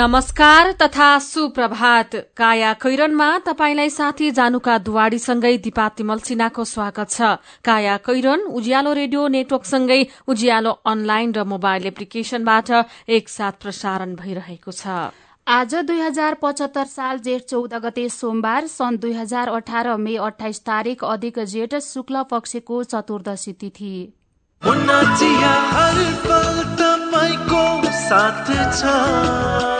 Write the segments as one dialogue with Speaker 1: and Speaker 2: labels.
Speaker 1: नमस्कार तथा सुप्रभात। काया कैरनमा तपाईंलाई साथी जानुका दुवाडीसँगै दिपा तिमल सिन्हाको स्वागत छ। काया कैरन उज्यालो रेडियो नेटवर्कसँगै उज्यालो अनलाइन र मोबाइल एप्लिकेशनबाट एकसाथ प्रसारण भइरहेको छ।
Speaker 2: आज दुई हजार पचहत्तर साल जेठ चौध गते सोमबार सन् दुई हजार अठार मे अठाइस तारीक अधिक जेठ शुक्ल पक्षको चतुर्दशी तिथि।
Speaker 3: काया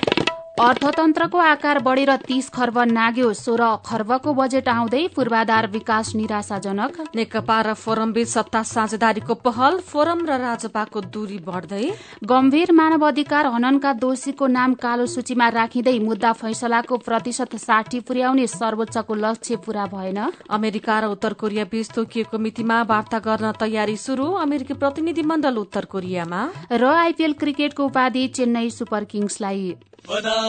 Speaker 2: अर्थतन्त्रको आकार बढेर तीस खर्ब नाग्यो सोह्र खर्बको बजेट आउँदै पूर्वाधार विकास निराशाजनक।
Speaker 1: नेकपा र फोरम बीच सत्ता साझेदारीको पहल फोरम र राजपाको दूरी बढ्दै।
Speaker 2: गम्भीर मानव अधिकार हननका दोषीको नाम कालो सूचीमा राखिँदै मुद्दा फैसलाको प्रतिशत साठी पुर्याउने सर्वोच्चको लक्ष्य पूरा भएन।
Speaker 1: अमेरिका र उत्तर कोरिया बीच तोकिएको मितिमा वार्ता गर्न तयारी शुरू अमेरिकी प्रतिनिधि मण्डल उत्तर कोरियामा।
Speaker 2: र आइपीएल क्रिकेटको उपाधि चेन्नई सुपर किङ्सलाई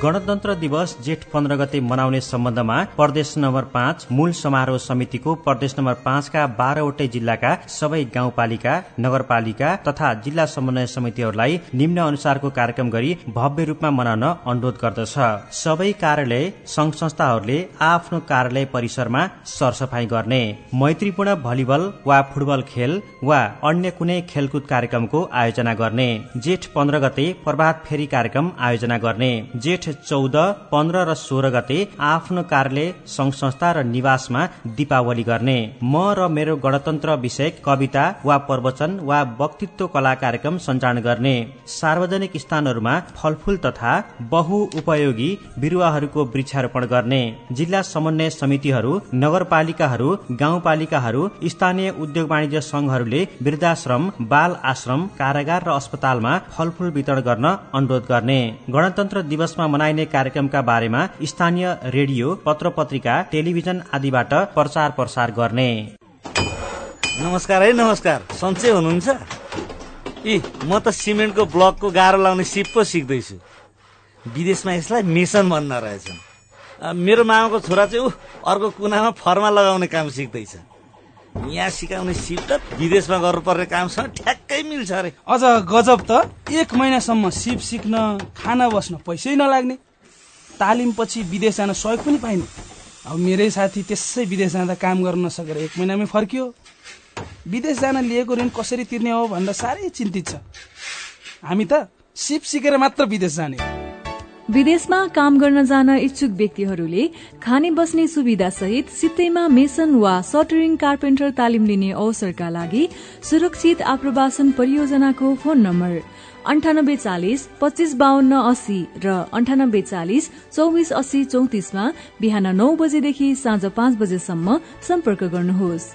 Speaker 4: गणतन्त्र दिवस जेठ पन्ध्र गते मनाउने सम्बन्धमा प्रदेश नम्बर पाँच मूल समारोह समितिको प्रदेश नम्बर पाँचका बाह्रवटै जिल्लाका सबै गाउँपालिका नगरपालिका तथा जिल्ला समन्वय समितिहरूलाई निम्न अनुसारको कार्यक्रम गरी भव्य रूपमा मनाउन अनुरोध गर्दछ। सबै कार्यालय संघ संस्थाहरूले आफ्नो कार्यालय परिसरमा सरसफाई गर्ने। मैत्रीपूर्ण भलिबल वा फुटबल खेल वा अन्य कुनै खेलकुद कार्यक्रमको आयोजना गर्ने। जेठ पन्ध्र गते प्रभात फेरी कार्यक्रम आयोजना गर्ने। जेठ चौध पन्ध्र र सोह्र गते आफ्नो कार्यालय संघ संस्था र निवासमा दीपावली गर्ने। म र मेरो गणतन्त्र विषय कविता वा प्रवचन वा वक्तित्व कला कार्यक्रम सञ्चालन गर्ने। सार्वजनिक स्थानहरूमा फलफूल तथा बहु उपयोगी बिरुवाहरूको वृक्षारोपण गर्ने। जिल्ला समन्वय समितिहरू नगरपालिकाहरू गाउँपालिकाहरू स्थानीय उद्योग वाणिज्य संघहरूले वृद्धाश्रम बाल आश्रम कारागार र अस्पतालमा फलफूल वितरण गर्न अनुरोध गर्ने। गणतन्त्र दिवसमा मनाइने कार्यक्रमका बारेमा स्थानीय रेडियो पत्र पत्रिका टेलिभिजन आदिबाट प्रचार प्रसार गर्ने।
Speaker 5: नमस्कार है नमस्कार। सन्चै हुनुहुन्छ? ए म त सिमेन्टको ब्लकको गाह्रो लाउने सिप पो सिक्दैछु। विदेशमा यसलाई मेसन भन्न रहेछन्। मेरो मामाको छोरा चाहिँ ऊ अर्को कुनामा फर्मा लगाउने काम सिक्दैछ। यहाँ सिकाउने सिप त विदेशमा गर्नुपर्ने कामसँग ठ्याक्कै मिल्छ अरे।
Speaker 6: अझ गजब त एक महिनासम्म सिप सिक्न खाना बस्न पैसै नलाग्ने। तालिम पछि विदेश जान सहयोग पनि पाइने। अब मेरै साथी त्यसै विदेश जाँदा काम गर्न नसकेर एक महिनामै फर्कियो। विदेश जान लिएको ऋण कसरी तिर्ने हो भनेर साह्रै चिन्तित छ। हामी त सिप सिकेर मात्र विदेश जाने।
Speaker 7: विदेशमा काम गर्न जान इच्छुक व्यक्तिहरूले खाने बस्ने सुविधा सहित सित्तैमा मेसन वा सटरिङ कार्पेन्टर तालिम लिने अवसरका लागि सुरक्षित आप्रवासन परियोजनाको फोन नम्बर अन्ठानब्बे चालिस पच्चिस बाहन्न अस्सी र अन्ठानब्बे चालिस चौबिस अस्सी चौतिसमा बिहान नौ बजेदेखि साँझ पाँच बजेसम्म सम्पर्क गर्नुहोस्।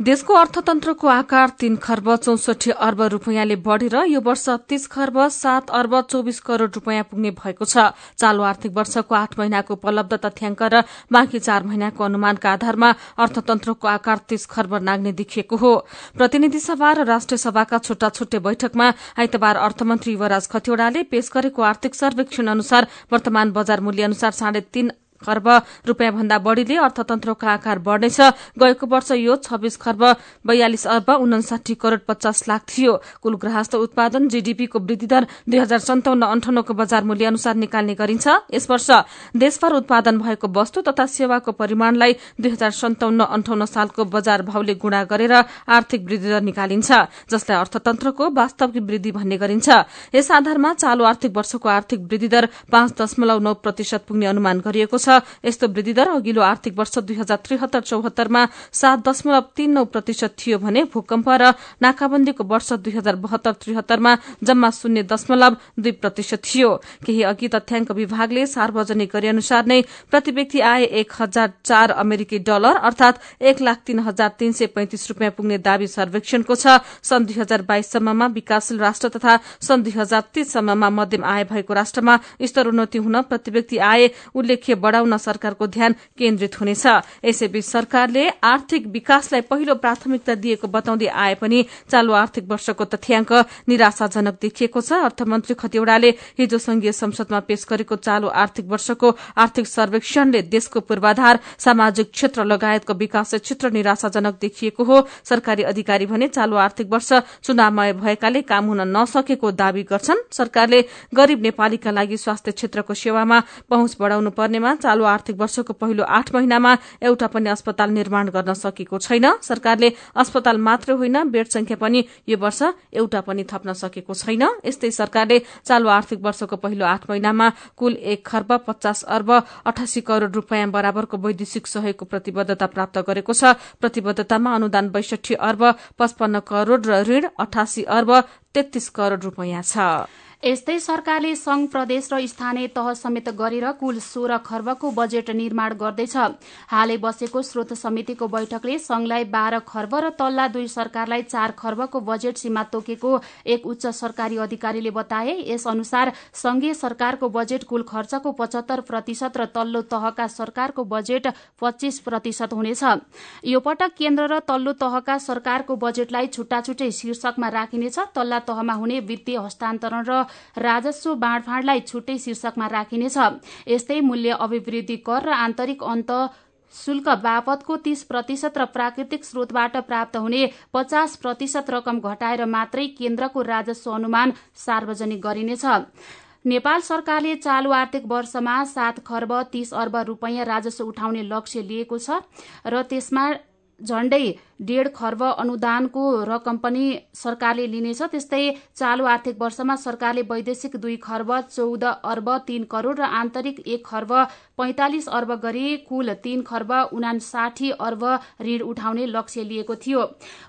Speaker 1: देशको अर्थतन्त्रको आकार तीन खर्ब चौसठी अर्ब रूपियाँले बढ़ेर यो वर्ष तीस खर्ब सात अर्ब चौविस करोड़ रूपियाँ पुग्ने भएको छ। चालू आर्थिक वर्षको आठ महिनाको उपलब्ध तथ्याङ्क र बाँकी चार महिनाको अनुमानका आधारमा अर्थतन्त्रको आकार तीस खर्ब नाग्ने देखिएको हो। प्रतिनिधि सभा र राष्ट्रिय सभाका छुट्टा छुट्टै बैठकमा आइतबार अर्थमन्त्री युवराज खतिवड़ाले पेश गरेको आर्थिक सर्वेक्षण अनुसार वर्तमान बजार मूल्य अनुसार साढे तीन खर्ब रूपियाँ भन्दा बढ़ीले अर्थतन्त्रको आकार बढ़नेछ। गएको वर्ष यो छब्बीस खर्ब बयालिस अर्ब उनासाठी करोड़ पचास लाख थियो। कुल ग्राहस्थ उत्पादन जीडीपीको वृद्धि दर दुई हजार सन्ताउन्न अन्ठाउन्नको बजार मूल्य अनुसार निकाल्ने गरिन्छ। यस वर्ष देशभर उत्पादन भएको वस्तु तथा सेवाको परिमाणलाई दुई हजार सन्ताउन्न अन्ठाउन्न सालको बजार भावले गुणा गरेर आर्थिक वृद्धि दर निकालिन्छ जसलाई अर्थतन्त्रको वास्तविक वृद्धि भन्ने गरिन्छ। यस आधारमा चालू आर्थिक वर्षको आर्थिक वृद्धि दर पाँच दशमलव नौ प्रतिशत पुग्ने अनुमान गरिएको छ। यस्तो वृद्धि दर अघिल्लो आर्थिक वर्ष दुई हजार त्रिहत्तर चौहत्तरमा सात दशमलव तीन नौ प्रतिशत थियो भने भूकम्प र नाकाबन्दीको वर्ष दुई हजार बहत्तर त्रिहत्तरमा जम्मा शून्य दशमलव दुई प्रतिशत थियो। केही अघि तथ्याङ्क विभागले सार्वजनिक गरे अनुसार नै प्रति व्यक्ति आए एक हजार चार अमेरिकी डलर अर्थात एक लाख तीन हजार तीन सय पैंतिस रूपियाँ पुग्ने दावी सर्वेक्षणको छ। सन् दुई हजार बाइससम्ममा विकासशील राष्ट्र तथा सन् दुई हजार तीससम्ममा मध्यम आय भएको राष्ट्रमा स्तरोन्नति हुन प्रति व्यक्ति आय उल्लेख्य बढ़ाउन सरकारको ध्यान केन्द्रित हुनेछ। यसैबीच सरकारले आर्थिक विकासलाई पहिलो प्राथमिकता दिएको बताउँदै आए पनि चालू आर्थिक वर्षको तथ्याङ्क निराशाजनक देखिएको छ। अर्थमन्त्री खतिवड़ाले हिजो संघीय संसदमा पेश गरेको चालू आर्थिक वर्षको आर्थिक सर्वेक्षणले देशको पूर्वाधार सामाजिक क्षेत्र लगायतको विकास क्षेत्र निराशाजनक देखिएको हो। सरकारी अधिकारी भने चालू आर्थिक वर्ष चुनावमय भएकाले काम हुन नसकेको दावी गर्छन्। सरकारले गरीब नेपालीका लागि स्वास्थ्य क्षेत्रको सेवामा पहुँच बढ़ाउनु पर्नेमा चालू आर्थिक वर्षको पहिलो आठ महिनामा एउटा पनि अस्पताल निर्माण गर्न सकेको छैन। सरकारले अस्पताल मात्र होइन बेड संख्या पनि यो वर्ष एउटा पनि थप्न सकेको छैन। यस्तै सरकारले चालू आर्थिक वर्षको पहिलो आठ महिनामा कुल एक खर्ब पचास अर्ब अठासी करोड़ रूपियाँ बराबरको वैदेशिक सहयोगको प्रतिबद्धता प्राप्त गरेको छ। प्रतिबद्धतामा अनुदान बैसठी अर्ब पचपन्न करोड़ र ऋण अठासी अर्ब तेत्तीस करोड़ रूपियाँ छ।
Speaker 2: यस्तै सरकारले संघ प्रदेश र स्थानीय तह समेत गरेर कुल सोह्र खर्बको बजेट निर्माण गर्दैछ। हालै बसेको स्रोत समितिको बैठकले संघलाई बाह्र खर्ब र तल्ला दुई सरकारलाई चार खर्बको बजेट सीमा तोकेको एक उच्च सरकारी अधिकारीले बताए। यस अनुसार संघीय सरकारको बजेट कुल खर्चको पचहत्तर प्रतिशत र तल्लो तहका सरकारको बजेट पच्चीस प्रतिशत हुनेछ। यो पटक केन्द्र र तल्लो तहका सरकारको बजेटलाई छुट्टा छुट्टै शीर्षकमा राखिनेछ। तल्ला तहमा हुने वित्तीय हस्तान्तरण र राजस्व बाँडफाँडलाई छुट्टै शीर्षकमा राखिनेछ। यस्तै मूल्य अभिवृद्धि कर र आन्तरिक अन्त शुल्क बापतको तीस प्रतिशत र प्राकृतिक स्रोतबाट प्राप्त हुने पचास प्रतिशत रकम घटाएर मात्रै केन्द्रको राजस्व अनुमान सार्वजनिक गरिनेछ। नेपाल सरकारले चालू आर्थिक वर्षमा सात खर्ब तीस अर्ब रूपियाँ राजस्व उठाउने लक्ष्य लिएको छ र त्यसमा झण्डै डेढ खर्ब अनुदानको रकम पनि सरकारले लिनेछ। त्यस्तै चालू आर्थिक वर्षमा सरकारले वैदेशिक दुई खर्ब चौध अर्ब तीन करोड़ र आन्तरिक एक खर्ब पैंतालिस अर्ब गरी कुल तीन खर्ब उनासाठी अर्ब ऋण उठाउने लक्ष्य लिएको थियो।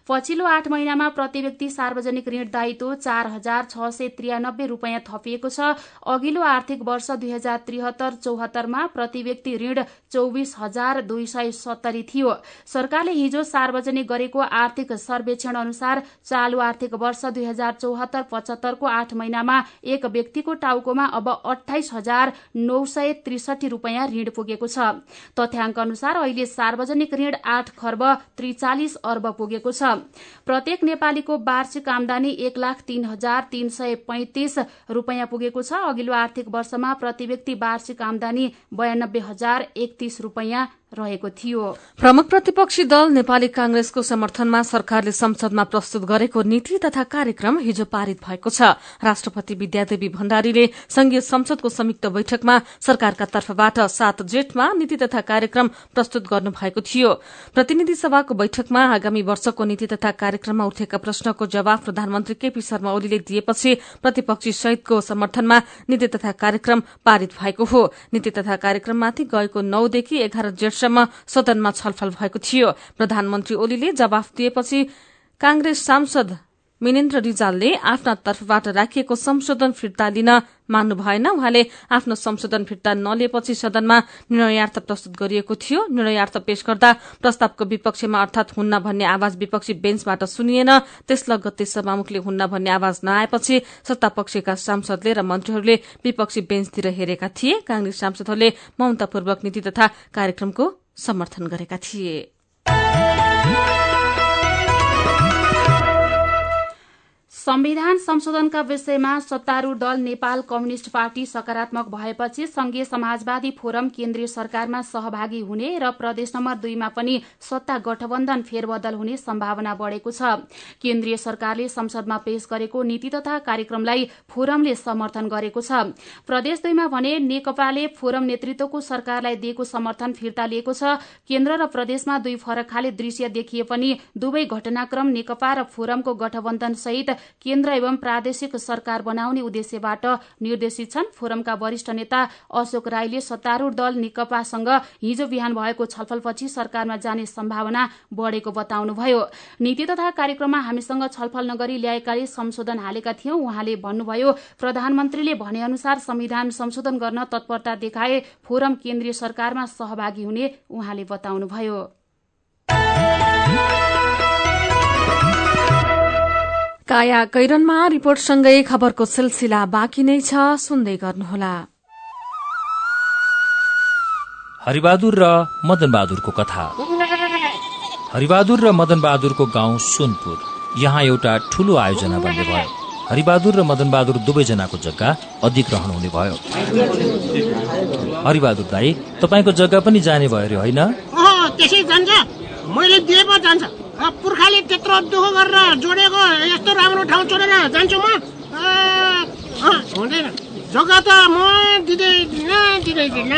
Speaker 2: पछिल्लो आठ महिनामा प्रति व्यक्ति सार्वजनिक ऋण दायित्व चार हजार छ सय त्रियानब्बे रूपियाँ थपिएको छ। अघिल्लो आर्थिक वर्ष दुई हजार त्रिहत्तर चौहत्तरमा प्रति व्यक्ति ऋण चौबिस हजार दुई सय सत्तरी थियो। सरकारले हिजो सार्वजनिक गरेको आर्थिक सर्वेक्षण अनुसार चालू आर्थिक वर्ष दुई हजार चौहत्तर पचहत्तरको आठ महिनामा एक व्यक्तिको टाउकोमा अब अठाइस हजार नौ सय त्रिसठी रूपियाँ ऋण पुगेको छ। तथ्याङ्क अनुसार अहिले सार्वजनिक ऋण आठ खर्ब त्रिचालिस अर्ब पुगेको छ। प्रत्येक नेपालीको वार्षिक आमदानी एक लाख तीन हजार तीन सय पैंतिस रूपियाँ पुगेको छ। अघिल्लो आर्थिक वर्षमा प्रति व्यक्ति वार्षिक आमदानी बयानब्बे हजार एकतीस रूपियाँ रहेको थियो।
Speaker 1: प्रमुख प्रतिपक्षी दल नेपाली कांग्रेसको समर्थनमा सरकारले संसदमा प्रस्तुत गरेको नीति तथा कार्यक्रम हिजो पारित भएको छ। राष्ट्रपति विद्यादेवी भण्डारीले संघीय संसदको संयुक्त बैठकमा सरकारका तर्फबाट सात जेठमा नीति तथा कार्यक्रम प्रस्तुत गर्नु भएको थियो। प्रतिनिधि सभाको बैठकमा आगामी वर्षको नीति तथा कार्यक्रममा उठेका प्रश्नको जवाब प्रधानमन्त्री केपी शर्मा ओलीले दिएपछि प्रतिपक्षी सहितको समर्थनमा नीति तथा कार्यक्रम पारित भएको हो। नीति तथा कार्यक्रममाथि गएको नौदेखि एघार जेठसम्म सदनमा छलफल भएको थियो। प्रधानमन्त्री ओलीले जवाफ दिएपछि कांग्रेस सांसद मिनेन्द्र रिजालले आफ्ना तर्फबाट राखिएको संशोधन फिर्ता लिन मान्नु भएन। उहाँले आफ्नो संशोधन फिर्ता नलिएपछि सदनमा निर्णयार्थ प्रस्तुत गरिएको थियो। निर्णयार्थ पेश गर्दा प्रस्तावको विपक्षमा अर्थात हुन्न भन्ने आवाज विपक्षी बेन्चबाट सुनिएन। त्यस लगत्तै सभामुखले हुन्न भन्ने आवाज नआएपछि सत्तापक्षका सांसदले र मन्त्रीहरूले विपक्षी बेन्चतिर हेरेका थिए। कांग्रेस सांसदहरूले ममतापूर्वक नीति तथा कार्यक्रमको समर्थन गरेका थिए।
Speaker 2: संविधान संशोधनका विषयमा सत्तारूढ़ दल नेपाल कम्युनिष्ट पार्टी सकारात्मक भएपछि संघीय समाजवादी फोरम केन्द्रीय सरकारमा सहभागी हुने र प्रदेश नम्बर दुईमा पनि सत्ता गठबन्धन फेरबदल हुने सम्भावना बढ़ेको छ। केन्द्रीय सरकारले संसदमा पेश गरेको नीति तथा कार्यक्रमलाई फोरमले समर्थन गरेको छ। प्रदेश दुईमा भने नेकपाले फोरम नेतृत्वको सरकारलाई दिएको समर्थन फिर्ता लिएको छ। केन्द्र र प्रदेशमा दुई फरक खाले दृश्य देखिए पनि दुवै घटनाक्रम नेकपा र फोरमको गठबन्धन सहित केन्द्र एवं प्रादेशिक सरकार बनाउने उद्देश्यबाट निर्देशित छन्। फोरमका वरिष्ठ नेता अशोक राईले सत्तारूढ़ दल नेकपासँग हिजो बिहान भएको छलफलपछि सरकारमा जाने सम्भावना बढ़ेको बताउनुभयो। नीति तथा कार्यक्रममा हामीसँग छलफल नगरी ल्याएकाले संशोधन हालेका थियौं उहाँले भन्नुभयो प्रधानमन्त्रीले भने अनुसार संविधान संशोधन गर्न तत्परता देखाए फोरम केन्द्रीय सरकारमा सहभागी हुने उहाँले बताउनुभयो।
Speaker 1: काया कैरनमा रिपोर्टसँगै खबरको सिलसिला बाँकी नै छ सुन्दै गर्नुहोला।
Speaker 3: हरिबहादुर र मदन बहादुरको कथा। हरिबहादुर र मदन बहादुरको गाउँ सोनपुर। यहाँ एउटा ठूलो आयोजना बन्ने भयो। हरिबहादुर र मदन बहादुर दुवैजनाको जग्गा अधिग्रहण हुने भयो। हरिबहादुर दाई तपाईँको जग्गा पनि जाने भयो अरे होइन?
Speaker 8: पुर्खाले त्यत्रो दुःख गरेर जोडेको यस्तो राम्रो ठाउँ छोडेर जान्छु म? हुँदैन। जग्गा त म दिँदै दिँदैन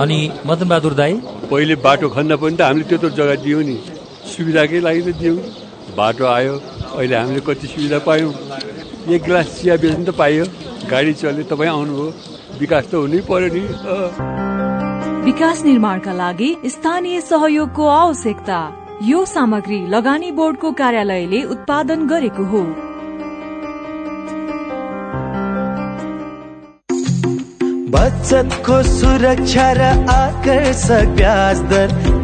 Speaker 3: अनि मदन बहादुर दाई?
Speaker 9: पहिले बाटो खन्न पनि त हामीले त्यत्रो जग्गा दियौँ नि। सुविधाकै लागि त दियौँ। बाटो आयो अहिले हामीले कति सुविधा पायौँ। एक गिलास चिया बेच्नु त पाइयो। गाडी चल्यो तपाईँ आउनुभयो। विकास त हुनै पर्यो नि।
Speaker 7: विकास निर्माणका लागि स्थानीय सहयोगको आवश्यकता। यो सामग्री लगानी बोर्डको कार्यालयले उत्पादन गरेको हो।
Speaker 10: बचतको सुरक्षा र आकर्षक ब्याज दर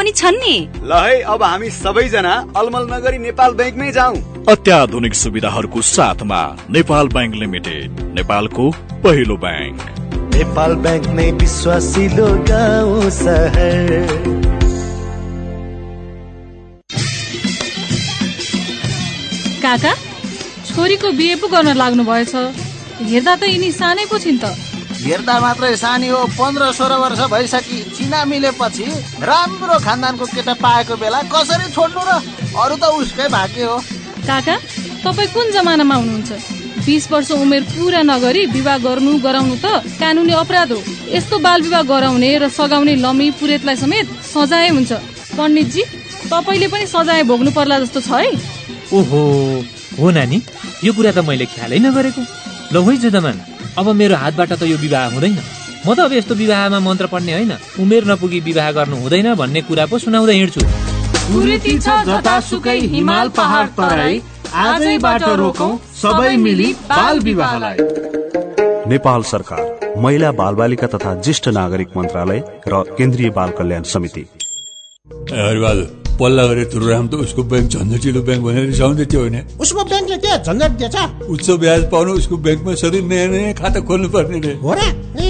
Speaker 11: पनि छन् नि।
Speaker 12: ल है अब हामी सबैजना अलमल नगरी नेपाल ब्याङ्कमै जाउँ।
Speaker 13: अत्याधुनिक सुविधाहरूको साथमा नेपाल ब्याङ्क लिमिटेड नेपालको पहिलो ब्याङ्क
Speaker 10: नेपाल ब्याङ्क नै विश्वासिलो गाउँ सहर।
Speaker 14: काका छोरीको बिहे पो गर्न लाग्नु भएछ हेर्दा त यिनी सानै पो छिन् त।
Speaker 15: हेर्दा मात्रै सानी हो पन्ध्र सोह्र वर्ष भइसकि चिना मिलेपछि राम्रो खानदानको केटा पाएको बेला कसरी छोड्नु र अरू त उसकै भाग्य हो।
Speaker 14: काका तपाईँ कुन जमानामा हुनुहुन्छ? बिस वर्ष उमेर पुरा नगरी विवाह गर्नु गराउनु त कानुनी अपराध हो। यस्तो बाल विवाह गराउने र सघाउने लमी पुरेतलाई समेत सजाय हुन्छ। पण्डितजी तपाईँले पनि सजाय भोग्नु पर्ला जस्तो छ है।
Speaker 16: ओहो हो नानी यो कुरा त मैले ख्यालै नगरेको। ल है जुदमान अब मेरो हातबाट त यो विवाह हुँदैन। म त अब यस्तो विवाहमा मन्त्र पढ्ने होइन। उमेर नपुगी विवाह गर्नु हुँदैन भन्ने कुरा पो सुनाउँदै हिँड्छु।
Speaker 17: हिमाल पहाड तराई आजैबाट रोकौं सबै मिली बाल विवाहलाई।
Speaker 13: नेपाल सरकार
Speaker 18: महिला बालबालिका तथा ज्येष्ठ नागरिक मन्त्रालय र केन्द्रीय बाल कल्याण समिति।
Speaker 9: पल्ला गरे तुरुराम त उसको ब्याङ्क झन्झटिलो ब्याङ्क भनेर रिसाउँदै थियो होइन।
Speaker 8: उसको ब्याङ्कले के झन्झट दिएछ?
Speaker 9: उच्च ब्याज पाउनु उसको ब्याङ्कमा सधैँ नयाँ नयाँ खाता खोल्नु पर्ने रे।
Speaker 8: हो र? ए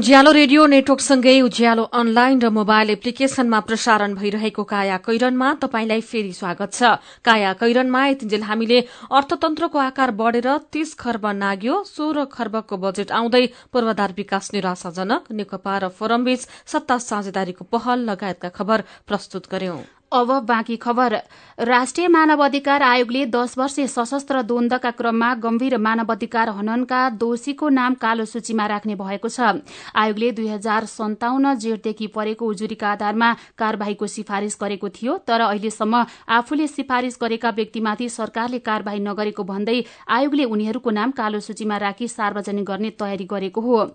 Speaker 1: उज्यालो रेडियो नेटवर्कसँगै उज्यालो अनलाइन र मोबाइल एप्लिकेशनमा प्रसारण भइरहेको काया कैरनमा तपाईंलाई फेरि स्वागत छ। काया कैरनमा यतिन्जेल हामीले अर्थतन्त्रको आकार बढ़ेर तीस खर्ब नाग्यो सोह्र खर्बको बजेट आउँदै पूर्वाधार विकास निराशाजनक नेकपा र फोरमबीच सत्ता साझेदारीको पहल लगायतका खबर प्रस्तुत गर्यौं।
Speaker 2: अब बाँकी खबर। राष्ट्रिय मानवाधिकार आयोगले दश वर्षे सशस्त्र द्वन्दका क्रममा गम्भीर मानवाधिकार हननका दोषीको नाम कालो सूचीमा राख्ने भएको छ। आयोगले दुई हजार सन्ताउन्न जेठदेखि परेको उजुरीका आधारमा कार्यवाहीको सिफारिश गरेको थियो तर अहिलेसम्म आफूले सिफारिश गरेका व्यक्तिमाथि सरकारले कार्यवाही नगरेको भन्दै आयोगले उनीहरूको नाम कालो सूचीमा राखी सार्वजनिक गर्ने तयारी गरेको हो।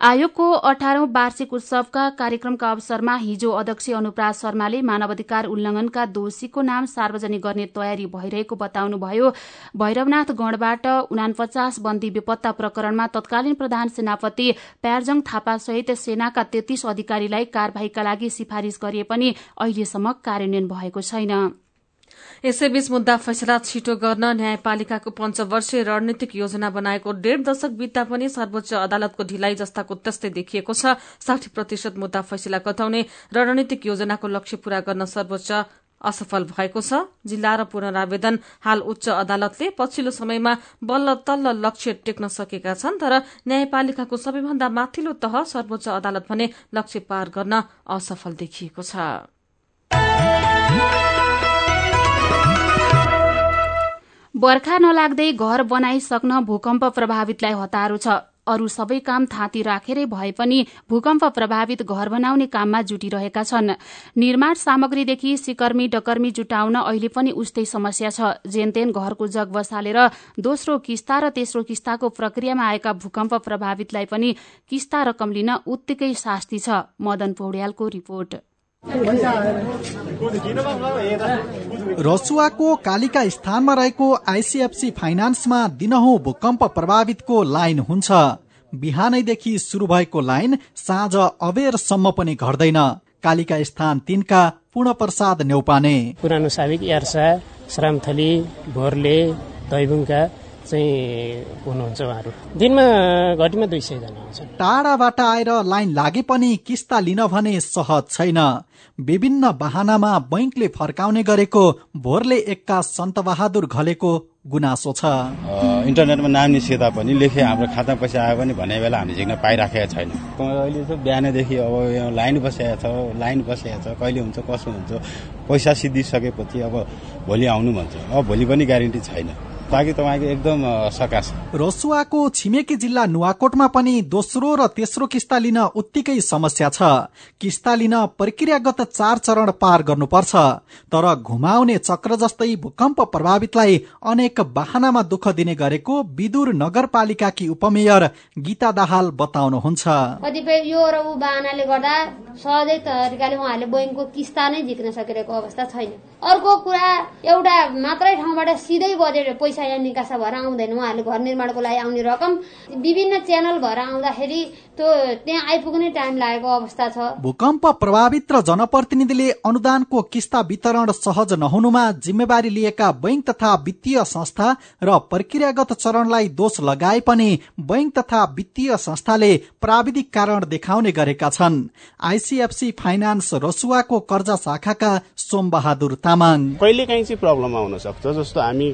Speaker 2: आयोगको अठारौं वार्षिक उत्सवका कार्यक्रमका अवसरमा हिजो अध्यक्ष अनुप्राज शर्माले मानवाधिकार उल्लंघनका दोषीको नाम सार्वजनिक गर्ने तयारी भइरहेको बताउनुभयो। भैरवनाथ गणबाट उनापचास बन्दी बेपत्ता प्रकरणमा तत्कालीन प्रधान सेनापति प्यारजङ थापा सहित सेनाका तेत्तीस अधिकारीलाई कार्यवाहीका लागि सिफारिश गरिए पनि अहिलेसम्म कार्यान्वयन भएको छैन।
Speaker 1: यसैबीच मुद्दा फैसला छिटो गर्न न्यायपालिकाको पञ्चवर्षीय रणनीतिक योजना बनाएको डेढ़ दशक बित्दा पनि सर्वोच्च अदालतको ढिलाइ जस्ताको त्यस्तै देखिएको छ। साठी प्रतिशत मुद्दा फैसला गताउने रणनीतिक योजनाको लक्ष्य पूरा गर्न सर्वोच्च असफल भएको छ। जिल्ला र पुनरावेदन हाल उच्च अदालतले पछिल्लो समयमा बल्ल तल्ल लक्ष्य टेक्न सकेका छन् तर न्यायपालिकाको सबैभन्दा माथिल्लो तह सर्वोच्च अदालत भने लक्ष्य पार गर्न असफल देखिएको छ।
Speaker 2: बर्खा नलाग्दै घर बनाइसक्न भूकम्प प्रभावितलाई हतारो छ। अरू सबै काम थाँती राखेरै भए पनि भूकम्प प्रभावित घर बनाउने काममा जुटिरहेका छन्। निर्माण सामग्रीदेखि सिकर्मी डकर्मी जुटाउन अहिले पनि उस्तै समस्या छ। जेनतेन घरको जग बसालेर दोस्रो किस्ता र तेस्रो किस्ताको प्रक्रियामा आएका भूकम्प प्रभावितलाई पनि किस्ता रकम लिन उत्तिकै शास्ति छ। मदन पौड्यालको रिपोर्ट।
Speaker 19: रसुवाको कालिका स्थानमा रहेको आइसिएफसी फाइनान्समा दिनहुँ भूकम्प प्रभावितको लाइन हुन्छ। बिहानैदेखि शुरू भएको लाइन साँझ अबेरसम्म पनि घट्दैन। कालिका स्थान तिनका पूर्ण प्रसाद नेउपाने।
Speaker 20: पुरानो साबिक यार्सा श्रामथली भोरले दैबुङका चाहिँ हुनुहुन्छ उहाँहरू। दिनमा घटीमा दुई सयजना हुन्छन्।
Speaker 19: टाढाबाट आएर लाइन लागे पनि किस्ता लिन भने सहज छैन। विभिन्न बाहनामा बैङ्कले फर्काउने गरेको भोरले एकका सन्त बहादुर घलेको गुनासो छ।
Speaker 21: इन्टरनेटमा नाम निस्किँदा पनि लेखे हाम्रो खाता पैसा आयो भने भन्ने बेला हामी झिक्न पाइराखेका छैन। अहिले चाहिँ बिहानदेखि अब लाइन बसेको छ लाइन बसेको छ कहिले हुन्छ कसो हुन्छ पैसा सिद्धिसकेपछि अब भोलि आउनु भन्छ। अब भोलि पनि ग्यारेन्टी छैन। ताकि तपाईँको एकदम सकाश
Speaker 19: रसुवाको छिमेकी जिल्ला नुवाकोटमा पनि दोस्रो र तेस्रो किस्ता लिन उत्तिकै समस्या छ। किस्ता लिन प्रक्रियागत चार चरण पार गर्नुपर्छ तर घुमाउने चक्र जस्तै भूकम्प प्रभावितलाई अनेक बाहनामा दुःख दिने गरेको विदुर नगरपालिकाकी उपमेयर गीता दाहाल बताउनुहुन्छ।
Speaker 22: कतिपय यो र ऊ बाहनाले गर्दा सहजै तरिकाले उहाँहरूले बैङ्कको किस्ता नै झिक्न सकिरहेको अवस्था छैन। अर्को कुरा एउटा मात्रै ठाउँबाट सिधै बजेट पैसा पैसा यहाँ निकासा भएर आउँदैन उहाँहरूले घर निर्माणको लागि आउने रकम विभिन्न च्यानल भएर आउँदाखेरि त्यो त्यहाँ आइपुग्ने टाइम लागेको अवस्था छ।
Speaker 19: भूकम्प प्रभावित र जनप्रतिनिधिले अनुदानको किस्ता वितरण सहज नहुनुमा जिम्मेवारी लिएका बैंक तथा वित्तीय संस्था र प्रक्रियागत चरणलाई दोष लगाए पनि बैंक तथा वित्तीय संस्थाले प्राविधिक कारण देखाउने गरेका छन्। आइसिएफसी फाइनान्स रसुवाको कर्जा शाखाका सोम बहादुर तामाङ।
Speaker 23: कहिले काहीँ चाहिँ प्रब्लम आउन सक्छ? जस्तो हामी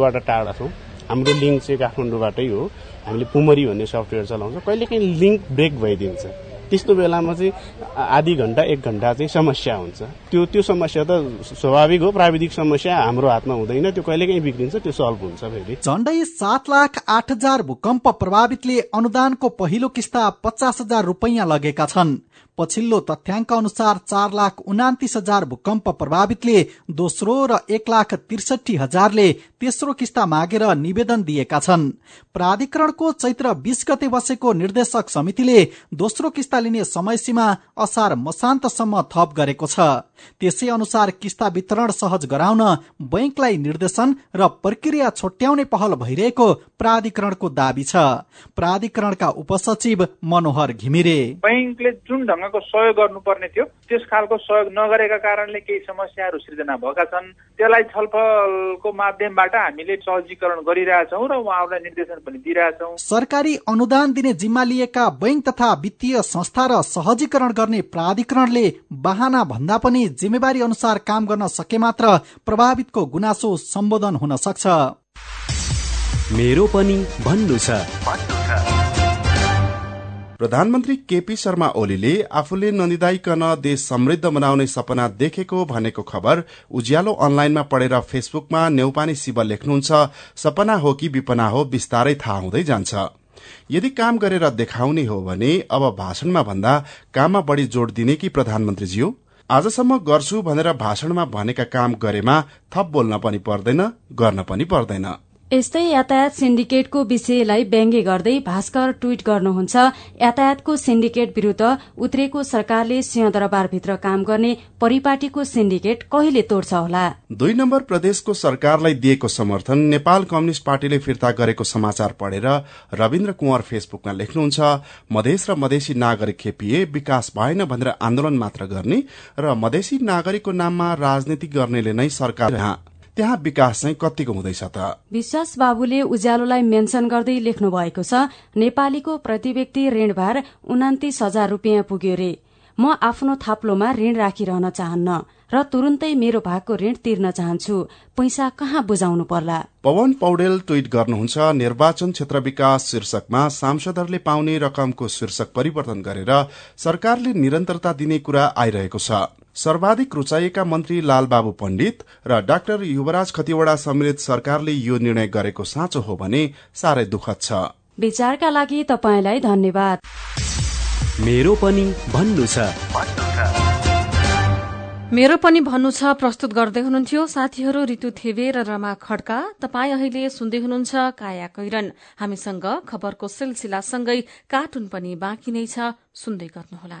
Speaker 23: काठमाडौँबाट टाढा छौँ। हाम्रो लिङ्क चाहिँ काठमाडौँबाटै हो। हामीले पुमरी भन्ने सफ्टवेयर चलाउँछौँ। कहिलेकाहीँ लिङ्क ब्रेक भइदिन्छ। त्यस्तो बेलामा चाहिँ आधी घन्टा एक घन्टा चाहिँ समस्या हुन्छ। त्यो त्यो समस्या त स्वाभाविक हो। प्राविधिक समस्या हाम्रो हातमा हुँदैन। त्यो कहिलेकाहीँ बिग्रिन्छ त्यो सल्भ हुन्छ फेरि।
Speaker 19: झण्डै सात लाख आठ हजार भूकम्प प्रभावितले अनुदानको पहिलो किस्ता पचास हजार रुपियाँ लगेका छन्। पछिल्लो तथ्याङ्क अनुसार चार लाख उनातिस हजार भूकम्प प्रभावितले दोस्रो र एक लाख त्रिसठी हजारले तेस्रो किस्ता मागेर निवेदन दिएका छन्। प्राधिकरणको चैत्र बीस गते बसेको निर्देशक समितिले दोस्रो किस्ता लिने समय सीमा असार मसान्तसम्म थप गरेको छ। त्यसै अनुसार किस्ता वितरण सहज गराउन बैंकलाई निर्देशन र प्रक्रिया छोट्याउने पहल भइरहेको प्राधिकरणको दावी छ। प्राधिकरणका उपसचिव मनोहर घिमिरे।
Speaker 24: बैंकले जुन ढङ्गको सहयोग गर्नुपर्ने थियो त्यस खालको सहयोग नगरेका कारणले केही समस्याहरू सृजना भएका छन्। त्यसलाई छलफलको माध्यमबाट हामीले सहजीकरण गरिरहेछौँ र उहाँहरूलाई निर्देशन पनि दिइरहेछौँ।
Speaker 19: सरकारी अनुदान दिने जिम्मा लिएका बैंक तथा वित्तीय संस्था र सहजीकरण गर्ने प्राधिकरणले बाहना भन्दा पनि जिम्मेवारी अनुसार काम गर्न सके मात्र प्रभावितको गुनासो सम्बोधन हुन सक्छ।
Speaker 25: मेरो पनि भन्नु छ।
Speaker 26: प्रधानमन्त्री केपी शर्मा ओलीले आफूले ननिदाइकन देश समृद्ध बनाउने सपना देखेको भनेको खबर उज्यालो अनलाइनमा पढेर फेसबुकमा नेउपानी शिव लेख्नुहुन्छ सपना हो कि विपना हो विस्तारै थाहा हुँदै जान्छ। यदि काम गरेर देखाउने हो भने अब भाषणमा भन्दा काममा बढ़ी जोड़ दिने कि प्रधानमन्त्रीज्यू? आजसम्म गर्छु भनेर भाषणमा भनेका काम गरेमा थप बोल्न पनि पर्दैन गर्न पनि पर्दैन।
Speaker 27: यस्तै यातायात सिन्डिकेटको विषयलाई व्यङ्ग्य गर्दै भास्कर ट्वीट गर्नुहुन्छ यातायातको सिन्डिकेट विरूद्ध उत्रेको सरकारले सिंहदरबारभित्र काम गर्ने परिपाटीको सिन्डिकेट कहिले तोड्छ होला?
Speaker 26: दुई नम्बर प्रदेशको सरकारलाई दिएको समर्थन नेपाल कम्युनिष्ट पार्टीले फिर्ता गरेको समाचार पढेर रविन्द्र कुंवर फेसबुकमा लेख्नुहुन्छ मधेस र मधेसी नागरिक खेपिए विकास भएन भनेर आन्दोलन मात्र गर्ने र मधेसी नागरिकको नाममा राजनीति गर्नेले नै सरकार त्यहाँ विकास चाहिँ कतिको हुँदैछ त?
Speaker 27: विश्वास बाबुले उज्यालोलाई मेन्सन गर्दै लेख्नु भएको छ नेपालीको प्रति व्यक्ति ऋणभार उनातिस हजार रुपियाँ पुग्यो रे। म आफ्नो थाप्लोमा ऋण राखिरहन चाहन्न। र तुरुन्तै मेरो भागको ऋण तिर्न चाहन्छु। पैसा कहाँ बुझाउनु पर्ला?
Speaker 26: पवन पौडेल ट्वीट गर्नुहुन्छ निर्वाचन क्षेत्र विकास शीर्षकमा सांसदहरूले पाउने रकमको शीर्षक परिवर्तन गरेर सरकारले निरन्तरता दिने कुरा आइरहेको छ। सर्वाधिक रुचाइएका मन्त्री लालबाबु पण्डित र डाक्टर युवराज खतिवड़ा सम्मिलित सरकारले यो निर्णय गरेको साँचो हो भने साह्रै दुखद छ।
Speaker 27: विचारका लागि तपाईँलाई धन्यवाद।
Speaker 25: मेरो पनि भन्नु छ।
Speaker 1: मेरो पनि भन्नु छ प्रस्तुत गर्दै हुनुहुन्थ्यो साथीहरू ऋतु थेवे र रमा खड्का। तपाईँ अहिले सुन्दै हुनुहुन्छ काया कैरन। हामीसँग खबरको सिलसिलासँगै कार्टुन पनि बाँकी नै छ सुन्दै गर्नुहोला।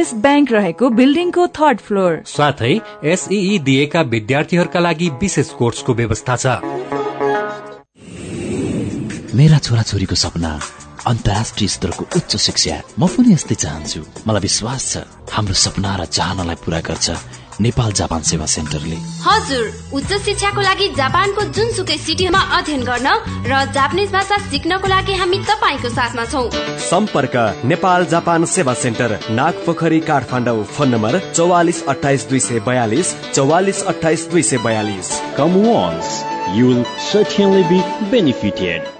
Speaker 7: एभरेस्ट ब्याङ्क रहेको बिल्डिङको थर्ड फ्लोर।
Speaker 28: साथै एसई दिएका विद्यार्थीहरूका लागि विशेष कोर्सको व्यवस्था छ।
Speaker 29: मेरा छोराछोरीको सपना अन्तर्राष्ट्रिय स्तरको उच्च शिक्षा। म पनि यस्तै चाहन्छु। मलाई विश्वास छ हाम्रो सपना र चाहनालाई पूरा गर्छ। नेपाल जापान सेवा सेन्टरले।
Speaker 30: हजुर उच्च शिक्षाको लागि जापानको जुनसुकै सिटीमा अध्ययन गर्न र जापानिज भाषा सिक्नको लागि हामी तपाईँको साथमा छौ।
Speaker 25: सम्पर्क नेपाल जापान सेवा सेन्टर नाग पोखरी काठमाडौँ फोन नम्बर चौवालिस अठाइस दुई सय बयालिस चौवालिस अठाइस दुई सय बयालिस।
Speaker 31: Come once, you will certainly be benefited.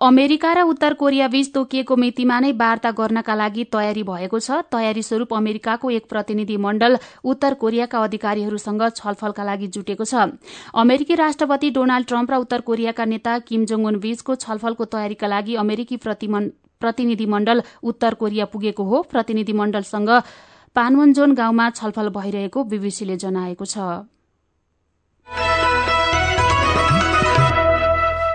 Speaker 2: America र उत्तर कोरिया बीच तोकिएको मितिमा नै वार्ता गर्नका लागि तयारी भएको छ। तयारी स्वरूप अमेरिकाको एक प्रतिनिधि मण्डल उत्तर कोरियाका अधिकारीहरूसँग छलफलका लागि जुटेको छ। अमेरिकी राष्ट्रपति डोनाल्ड ट्रम्प र उत्तर कोरियाका नेता किम जोङ उन बीचको छलफलको तयारीका लागि अमेरिकी प्रतिनिधि मण्डल उत्तर कोरिया पुगेको हो। प्रतिनिधि मण्डलसँग पानवनजोन गाउँमा छलफल भइरहेको बीबीसीले जनाएको छ।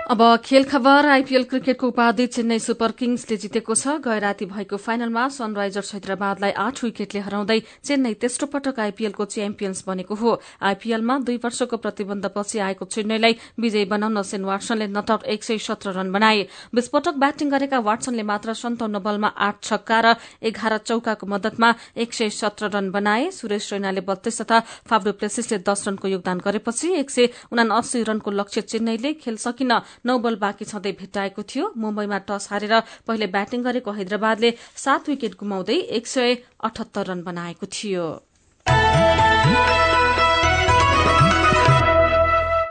Speaker 1: अब खेल खबर आइपीएल क्रिकेटको उपाधि चेन्नई सुपर किङ्सले जितेको छ। गए राति भएको फाइनलमा सनराइजर्स हैदराबादलाई आठ विकेटले हराउँदै चेन्नई तेस्रो पटक आइपीएलको च्याम्पियन्स बनेको हो। आइपीएलमा दुई वर्षको प्रतिबन्धपछि आएको चेन्नईलाई विजयी बनाउन सेन वाट्सनले नटआउट एक सय सत्र रन बनाए। विस्फोटक ब्याटिङ गरेका वाट्सनले मात्र सन्ताउन्न बलमा आठ छक्का र एघार चौकाको मदतमा एक सय सत्र रन बनाए। सुरेश रैनाले बत्तीस तथा फाब्डो प्लेसिसले दस रनको योगदान गरेपछि एक सय उनासी रनको लक्ष्य चेन्नईले खेल सकिन नौ बल बाँकी छँदै भेट्टाएको थियो। मुम्बईमा टस हारेर पहिले ब्याटिङ गरेको हैदराबादले सात विकेट गुमाउँदै एक सय अठहत्तर रन बनाएको थियो।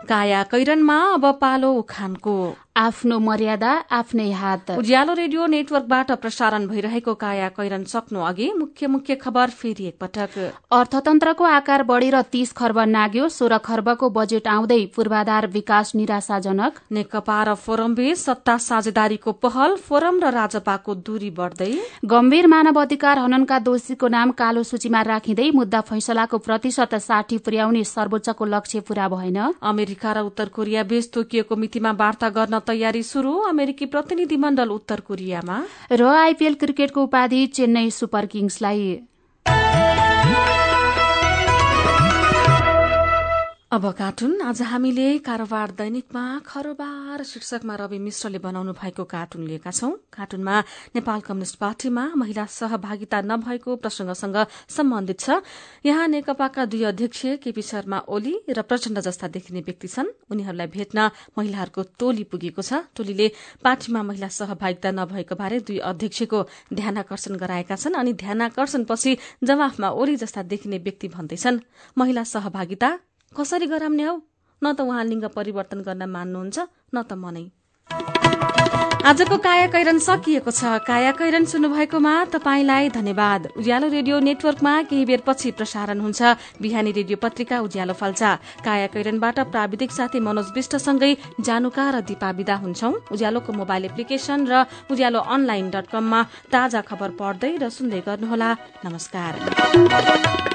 Speaker 1: काया कैरनमा अब पालो उखानको
Speaker 2: आफ्नो मर्यादा आफ्नै हात।
Speaker 1: उज्यालो रेडियो नेटवर्कबाट प्रसारण भइरहेको काया कैरन सक्नु अघि मुख्य मुख्य खबर फेरि एकपटक
Speaker 2: अर्थतन्त्रको आकार बढेर तीस खर्ब नाग्यो सोह्र खर्बको बजेट आउँदै पूर्वाधार विकास निराशाजनक।
Speaker 1: नेकपा र फोरम बीच सत्ता साझेदारीको पहल फोरम र राजपाको दूरी बढ्दै।
Speaker 2: गम्भीर मानव अधिकार हननका दोषीको नाम कालो सूचीमा राखिँदै मुद्दा फैसलाको प्रतिशत साठी पुर्याउने सर्वोच्चको लक्ष्य पूरा भएन।
Speaker 1: अमेरिका र उत्तर कोरिया बीच तोकिएको मितिमा वार्ता गर्न तयारी शुरू अमेरिकी प्रतिनिधि मण्डल उत्तर कोरियामा।
Speaker 2: र आइपीएल क्रिकेटको उपाधि चेन्नई सुपर किङ्सलाई
Speaker 1: अब कार्टुन। आज हामीले कारोबार दैनिकमा खरोबार शीर्षकमा रवि मिश्रले बनाउनु भएको कार्टुन लिएका छौं। कार्टुनमा नेपाल कम्युनिष्ट पार्टीमा महिला सहभागिता नभएको प्रसंगसँग सम्बन्धित छ। यहाँ नेकपाका दुई अध्यक्ष केपी शर्मा ओली र प्रचण्ड जस्ता देखिने व्यक्ति छन्। उनीहरूलाई भेट्न महिलाहरूको टोली पुगेको छ। टोलीले पार्टीमा महिला सहभागिता नभएको बारे दुई अध्यक्षको ध्यानकर्षण गराएका छन् अनि ध्यानकर्षणपछि जवाफमा ओली जस्ता देखिने व्यक्ति भन्दैछन्। महिला सहभागिता कसरी गराउने हौ? न त उहाँ लिङ्ग परिवर्तन गर्न मान्नुहुन्छ न त मनै। आजको काया कैरन सकिएको छ। काया कैरन सुन्नुभएकोमा तपाईँलाई धन्यवाद। उज्यालो रेडियो नेटवर्कमा केही बेरपछि प्रसारण हुन्छ। बिहानी रेडियो पत्रिका उज्यालो फल्चा काया कैरनबाट प्राविधिक साथी मनोज विष्टसँगै जानुका र दिपा विदा हुन्छौ। उज्यालोको मोबाइल एप्लिकेशन र उज्यालो अनलाइन डट कममा ताजा खबर पढ्दै र सुन्दै गर्नुहोला। नमस्कार।